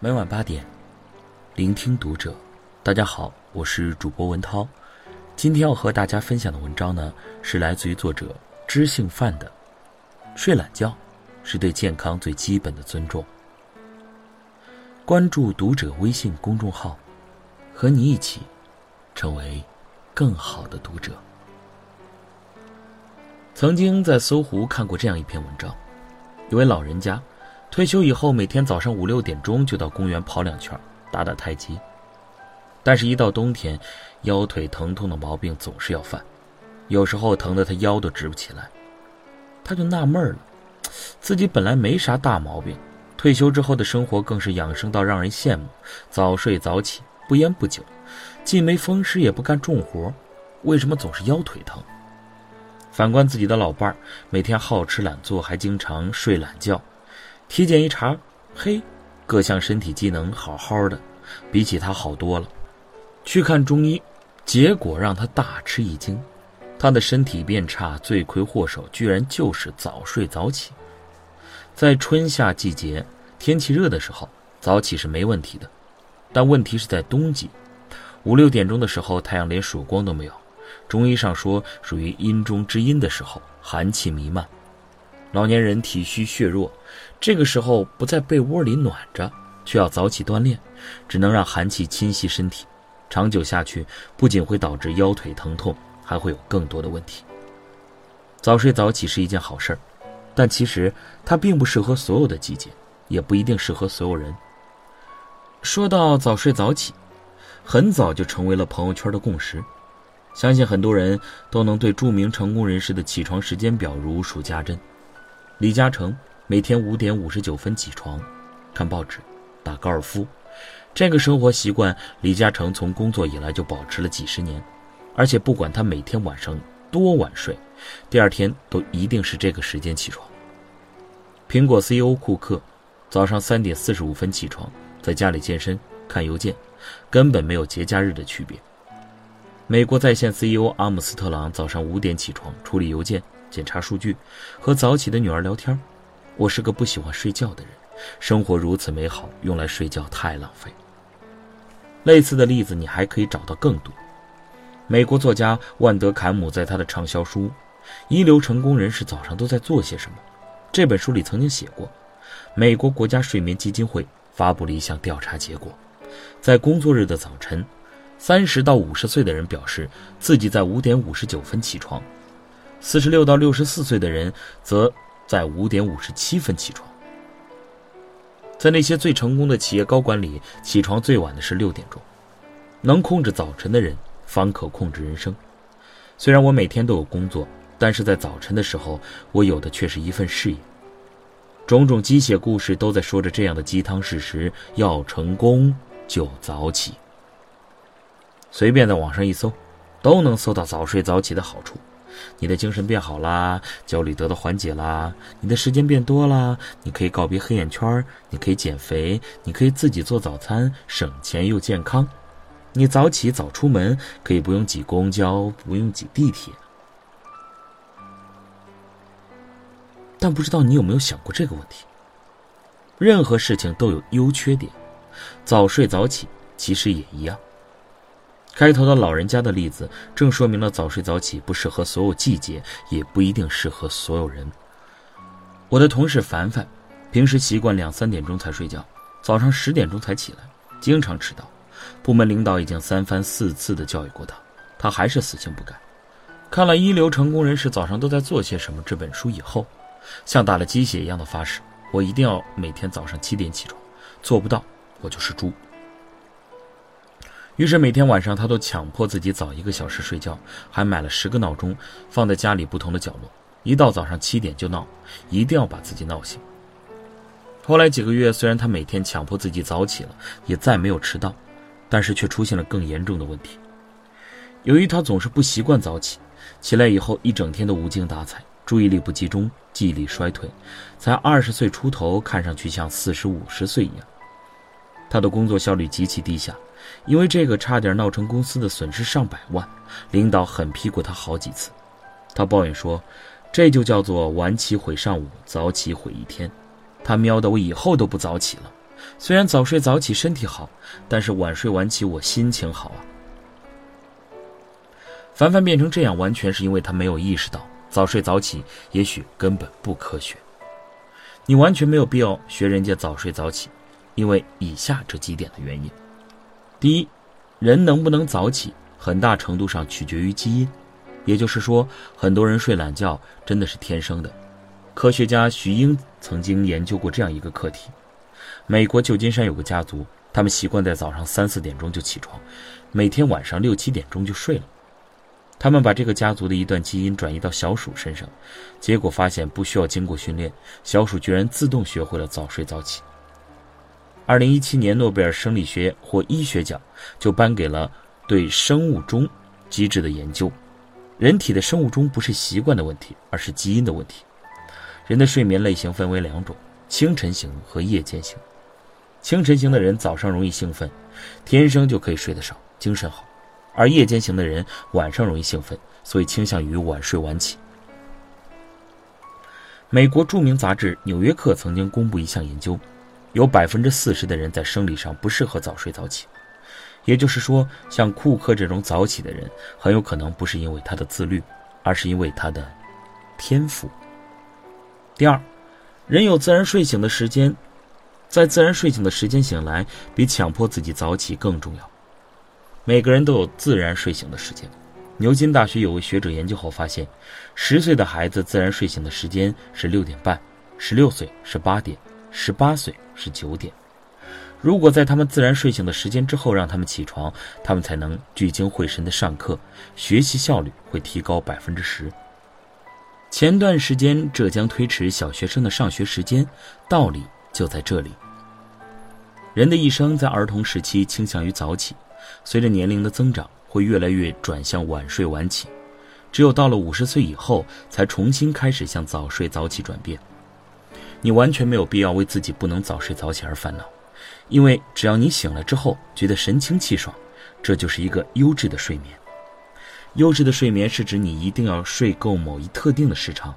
每晚八点，聆听读者。大家好，我是主播文涛。今天要和大家分享的文章呢，是来自于作者知性范的。睡懒觉，是对健康最基本的尊重。关注读者微信公众号，和你一起成为更好的读者。曾经在搜狐看过这样一篇文章，一位老人家。退休以后，每天早上五六点钟就到公园跑两圈，打打太极。但是，一到冬天，腰腿疼痛的毛病总是要犯，有时候疼得他腰都直不起来。他就纳闷了，自己本来没啥大毛病，退休之后的生活更是养生到让人羡慕，早睡早起，不烟不酒，既没风湿也不干重活，为什么总是腰腿疼？反观自己的老伴儿，每天好吃懒做，还经常睡懒觉。体检一查，嘿，各项身体机能好好的，比起他好多了。去看中医，结果让他大吃一惊，他的身体变差，罪魁祸首居然就是早睡早起。在春夏季节，天气热的时候，早起是没问题的，但问题是在冬季，五六点钟的时候，太阳连曙光都没有，中医上说属于阴中之阴的时候，寒气弥漫。老年人体虚血弱，这个时候不在被窝里暖着，却要早起锻炼，只能让寒气侵袭身体，长久下去不仅会导致腰腿疼痛，还会有更多的问题。早睡早起是一件好事儿，但其实它并不适合所有的季节，也不一定适合所有人。说到早睡早起，很早就成为了朋友圈的共识，相信很多人都能对著名成功人士的起床时间表如数家珍。李嘉诚每天五点五十九分起床，看报纸，打高尔夫。这个生活习惯，李嘉诚从工作以来就保持了几十年。而且不管他每天晚上多晚睡，第二天都一定是这个时间起床。苹果 CEO 库克早上三点四十五分起床，在家里健身、看邮件，根本没有节假日的区别。美国在线 CEO 阿姆斯特朗早上五点起床，处理邮件。检查数据，和早起的女儿聊天。我是个不喜欢睡觉的人，生活如此美好，用来睡觉太浪费。类似的例子你还可以找到更多。美国作家万德坎姆在他的畅销书《一流成功人士早上都在做些什么》这本书里曾经写过，美国国家睡眠基金会发布了一项调查结果，在工作日的早晨，三十到五十岁的人表示自己在五点五十九分起床。四十六到六十四岁的人，则在五点五十七分起床。在那些最成功的企业高管里，起床最晚的是六点钟。能控制早晨的人，方可控制人生。虽然我每天都有工作，但是在早晨的时候，我有的却是一份事业。种种鸡血故事都在说着这样的鸡汤事实：要成功就早起。随便在网上一搜，都能搜到早睡早起的好处。你的精神变好啦，焦虑得到缓解啦，你的时间变多啦，你可以告别黑眼圈，你可以减肥，你可以自己做早餐，省钱又健康。你早起早出门，可以不用挤公交，不用挤地铁。但不知道你有没有想过这个问题？任何事情都有优缺点，早睡早起其实也一样。开头的老人家的例子，正说明了早睡早起不适合所有季节，也不一定适合所有人。我的同事凡凡，平时习惯两三点钟才睡觉，早上十点钟才起来，经常迟到。部门领导已经三番四次的教育过他，他还是死性不改。看了《一流成功人士早上都在做些什么》这本书以后，像打了鸡血一样的发誓，我一定要每天早上七点起床，做不到我就是猪。于是每天晚上，他都强迫自己早一个小时睡觉，还买了十个闹钟，放在家里不同的角落。一到早上七点就闹，一定要把自己闹醒。后来几个月，虽然他每天强迫自己早起了，也再没有迟到，但是却出现了更严重的问题。由于他总是不习惯早起，起来以后一整天都无精打采，注意力不集中，记忆力衰退，才二十岁出头，看上去像四十五十岁一样。他的工作效率极其低下。因为这个差点闹成公司的损失上百万，领导狠批过他好几次。他抱怨说：“这就叫做晚起毁上午，早起毁一天。”他喵的，我以后都不早起了，虽然早睡早起身体好，但是晚睡晚起我心情好啊。凡凡变成这样，完全是因为他没有意识到早睡早起也许根本不科学。你完全没有必要学人家早睡早起，因为以下这几点的原因：第一，人能不能早起，很大程度上取决于基因，也就是说，很多人睡懒觉真的是天生的。科学家徐英曾经研究过这样一个课题：美国旧金山有个家族，他们习惯在早上三四点钟就起床，每天晚上六七点钟就睡了。他们把这个家族的一段基因转移到小鼠身上，结果发现不需要经过训练，小鼠居然自动学会了早睡早起。二零一七年诺贝尔生理学或医学奖就颁给了对生物钟机制的研究。人体的生物钟不是习惯的问题，而是基因的问题。人的睡眠类型分为两种：清晨型和夜间型。清晨型的人早上容易兴奋，天生就可以睡得少，精神好；而夜间型的人晚上容易兴奋，所以倾向于晚睡晚起。美国著名杂志《纽约客》曾经公布一项研究，有百分之四十的人在生理上不适合早睡早起，也就是说，像库克这种早起的人，很有可能不是因为他的自律，而是因为他的天赋。第二，人有自然睡醒的时间，在自然睡醒的时间醒来，比强迫自己早起更重要。每个人都有自然睡醒的时间。牛津大学有位学者研究后发现，十岁的孩子自然睡醒的时间是六点半，十六岁是八点，十八岁是九点。如果在他们自然睡醒的时间之后让他们起床，他们才能聚精会神的上课，学习效率会提高百分之十。前段时间，浙江推迟小学生的上学时间，道理就在这里。人的一生在儿童时期倾向于早起，随着年龄的增长，会越来越转向晚睡晚起，只有到了五十岁以后，才重新开始向早睡早起转变。你完全没有必要为自己不能早睡早起而烦恼，因为只要你醒了之后觉得神清气爽，这就是一个优质的睡眠。优质的睡眠是指你一定要睡够某一特定的时长，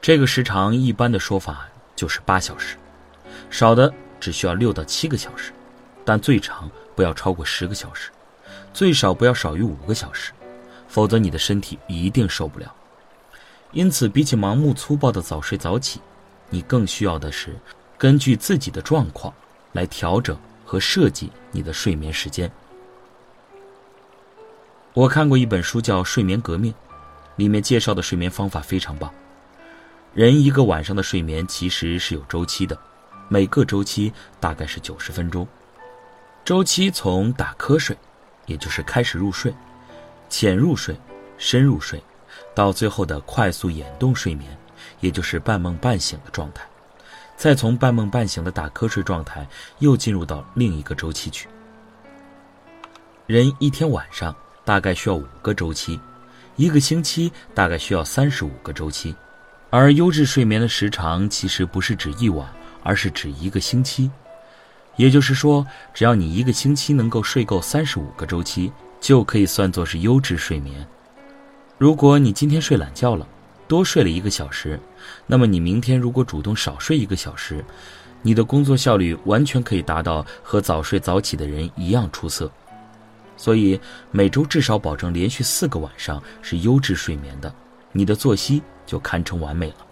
这个时长一般的说法就是八小时，少的只需要六到七个小时，但最长不要超过十个小时，最少不要少于五个小时，否则你的身体一定受不了。因此，比起盲目粗暴的早睡早起，你更需要的是根据自己的状况来调整和设计你的睡眠时间。我看过一本书叫《睡眠革命》，里面介绍的睡眠方法非常棒。人一个晚上的睡眠其实是有周期的，每个周期大概是九十分钟。周期从打瞌睡，也就是开始入睡、浅入睡、深入睡，到最后的快速眼动睡眠，也就是半梦半醒的状态，再从半梦半醒的打瞌睡状态又进入到另一个周期去。人一天晚上。大概需要五个周期，一个星期大概需要三十五个周期，而优质睡眠的时长其实不是指一晚，而是指一个星期。也就是说，只要你一个星期能够睡够三十五个周期，就可以算作是优质睡眠。如果你今天睡懒觉了，多睡了一个小时，那么你明天如果主动少睡一个小时，你的工作效率完全可以达到和早睡早起的人一样出色。所以每周至少保证连续四个晚上是优质睡眠的，你的作息就堪称完美了。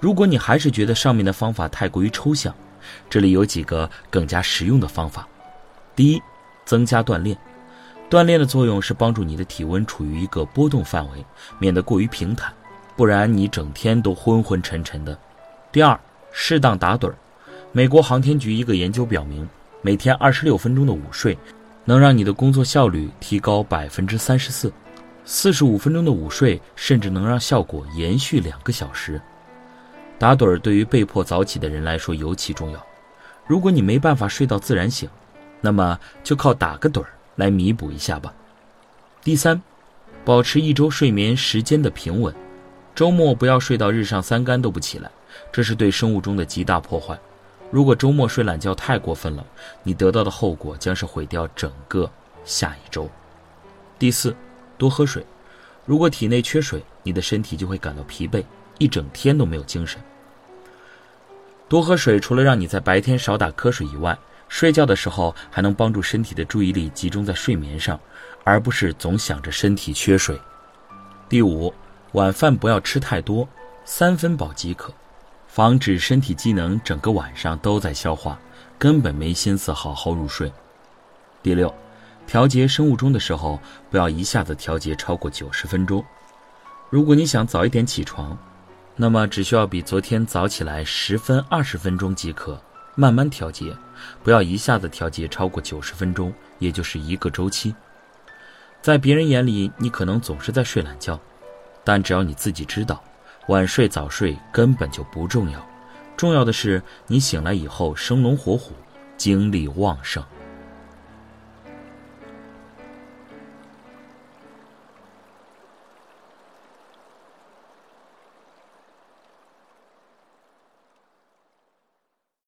如果你还是觉得上面的方法太过于抽象，这里有几个更加实用的方法。第一，增加锻炼。锻炼的作用是帮助你的体温处于一个波动范围，免得过于平坦，不然你整天都昏昏沉沉的。第二，适当打盹儿。美国航天局一个研究表明，每天二十六分钟的午睡。能让你的工作效率提高百分之三十四，四十五分钟的午睡甚至能让效果延续两个小时。打盹儿对于被迫早起的人来说尤其重要。如果你没办法睡到自然醒，那么就靠打个盹儿来弥补一下吧。第三，保持一周睡眠时间的平稳，周末不要睡到日上三竿都不起来，这是对生物钟的极大破坏。如果周末睡懒觉太过分了，你得到的后果将是毁掉整个下一周。第四，多喝水。如果体内缺水，你的身体就会感到疲惫，一整天都没有精神。多喝水除了让你在白天少打瞌睡以外，睡觉的时候还能帮助身体的注意力集中在睡眠上，而不是总想着身体缺水。第五，晚饭不要吃太多，三分饱即可，防止身体机能整个晚上都在消化，根本没心思好好入睡。第六，调节生物钟的时候，不要一下子调节超过九十分钟。如果你想早一点起床，那么只需要比昨天早起来十分二十分钟即可，慢慢调节，不要一下子调节超过九十分钟，也就是一个周期。在别人眼里，你可能总是在睡懒觉，但只要你自己知道，晚睡早睡根本就不重要，重要的是你醒来以后生龙活虎，精力旺盛。